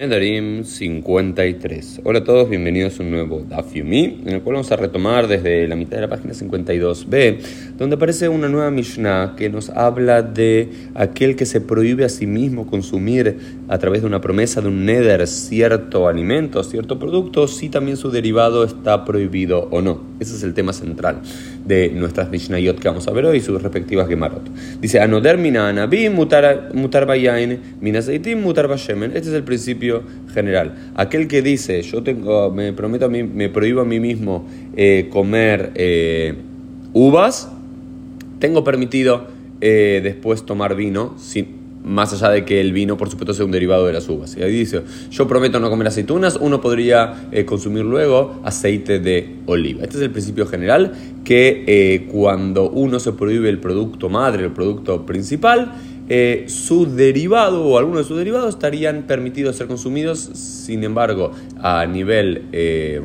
Nedarim 53. Hola a todos, bienvenidos a un nuevo Daf Yomi, en el cual vamos a retomar desde la mitad de la página 52b, donde aparece una nueva Mishnah que nos habla de aquel que se prohíbe a sí mismo consumir a través de una promesa de un neder cierto alimento, cierto producto, si también su derivado está prohibido o no. Ese es el tema central de nuestras Mishnayot que vamos a ver hoy y sus respectivas Gemarot. Dice, Anoder anabim mutar, mutar minaseitim mutar. Este es el principio general. Aquel que dice, yo tengo, me prometo a mí, me prohíbo a mí mismo eh, comer eh, uvas, tengo permitido eh, después tomar vino, sin, más allá de que el vino, por supuesto, sea un derivado de las uvas. Y ahí dice, yo prometo no comer aceitunas, uno podría eh, consumir luego aceite de oliva. Este es el principio general, que eh, cuando uno se prohíbe el producto madre, el producto principal, eh, su derivado o alguno de sus derivados estarían permitidos ser consumidos, sin embargo, a nivel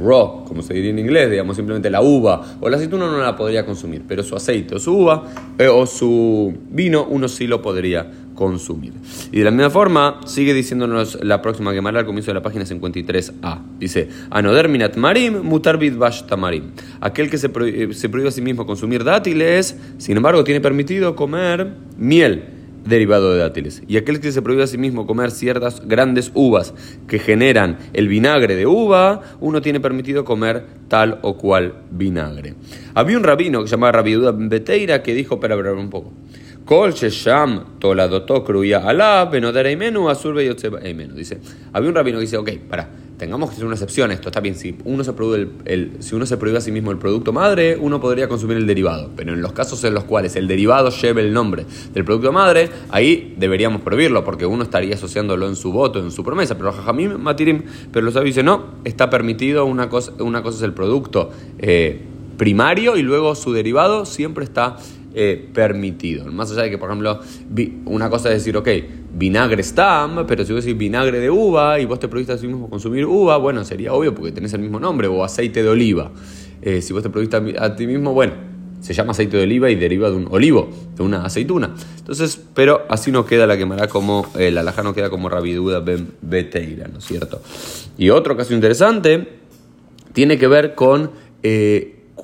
raw, como se diría en inglés, digamos simplemente la uva o la aceituna no la podría consumir, pero su aceite o su uva o su vino uno sí lo podría consumir. Y de la misma forma, sigue diciéndonos la próxima Gemara al comienzo de la página 53a. Dice, Anoderminat marim mutar tamarim. Aquel que se, prohíbe, se prohíbe a sí mismo consumir dátiles, sin embargo, tiene permitido comer miel derivado de dátiles. Y aquel que se prohíbe a sí mismo comer ciertas grandes uvas que generan el vinagre de uva, uno tiene permitido comer tal o cual vinagre. Había un rabino que se llamaba Rabiuda Beteira que dijo, para hablar un poco, Dice, había un rabino que dice, ok, para, tengamos que hacer una excepción esto, está bien, si uno se prohíbe, el, si uno se prohíbe a sí mismo el producto madre, uno podría consumir el derivado, pero en los casos en los cuales el derivado lleve el nombre del producto madre, ahí deberíamos prohibirlo, porque uno estaría asociándolo en su voto, en su promesa, pero Jajamim, Matirim, pero los sabios dicen, no, está permitido, una cosa, una cosa es el producto eh, primario y luego su derivado siempre está eh, permitido. Más allá de que, por ejemplo, una cosa es decir, ok, vinagre stam, pero si vos decís vinagre de uva y vos te prohibiste a sí mismo consumir uva, bueno, sería obvio porque tenés el mismo nombre, o aceite de oliva. Eh, si vos te prohibiste a, ti mismo, bueno, se llama aceite de oliva y deriva de un olivo, de una aceituna. Entonces, pero así no queda la quemará como, eh, la alhaja no queda como rabiduda ben beteira, ¿no es cierto? Y otro caso interesante tiene que ver con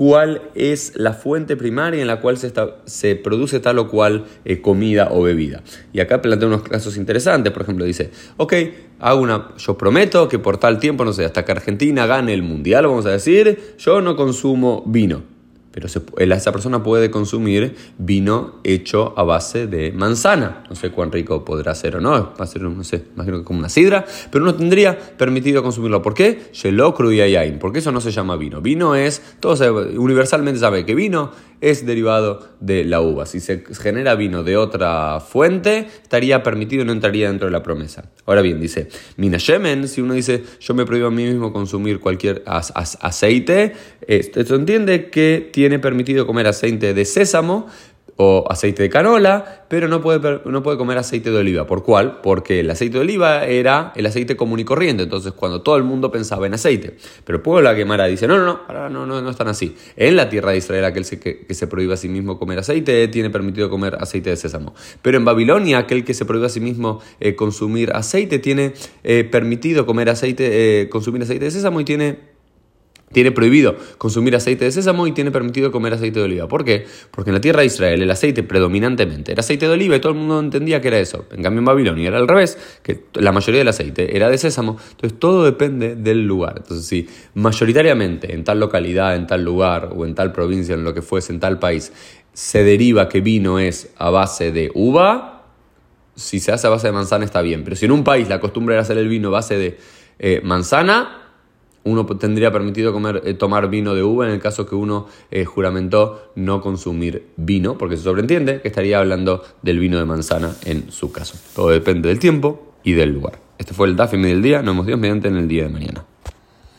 cuál es la fuente primaria en la cual se, se produce tal o cual eh, comida o bebida. Y acá plantea unos casos interesantes, por ejemplo, dice, ok, hago una, yo prometo que por tal tiempo, no sé, hasta que Argentina gane el mundial, vamos a decir, yo no consumo vino pero esa persona puede consumir vino hecho a base de manzana. No sé cuán rico podrá ser o no, va a ser, no sé, imagino que como una sidra, pero no tendría permitido consumirlo. ¿Por qué? Porque eso no se llama vino. Vino es, todos universalmente sabe que vino es derivado de la uva. Si se genera vino de otra fuente, estaría permitido no entraría dentro de la promesa. Ahora bien, dice, mina shemen, si uno dice, yo me prohíbo a mí mismo consumir cualquier aceite, esto entiende que tiene permitido comer aceite de sésamo, o aceite de canola, pero no puede, no puede comer aceite de oliva. ¿Por cuál? Porque el aceite de oliva era el aceite común y corriente, entonces cuando todo el mundo pensaba en aceite. Pero el pueblo de la Gemara dice, no, no, no, no, no, no están así. En la tierra de Israel aquel que, que, se prohíbe a sí mismo comer aceite tiene permitido comer aceite de sésamo. Pero en Babilonia aquel que se prohíbe a sí mismo eh, consumir aceite tiene eh, permitido comer aceite, eh, consumir aceite de sésamo y tiene tiene prohibido consumir aceite de sésamo y tiene permitido comer aceite de oliva. ¿Por qué? Porque en la tierra de Israel el aceite predominantemente era aceite de oliva y todo el mundo entendía que era eso. En cambio en Babilonia era al revés, que la mayoría del aceite era de sésamo. Entonces todo depende del lugar. Entonces si mayoritariamente en tal localidad, en tal lugar o en tal provincia, en lo que fuese, en tal país, se deriva que vino es a base de uva, si se hace a base de manzana está bien. Pero si en un país la costumbre era hacer el vino a base de eh, manzana, uno tendría permitido comer, eh, tomar vino de uva en el caso que uno eh, juramentó no consumir vino, porque se sobreentiende que estaría hablando del vino de manzana en su caso. Todo depende del tiempo y del lugar. Este fue el DAFIM del día. Nos vemos Dios mediante en el día de mañana.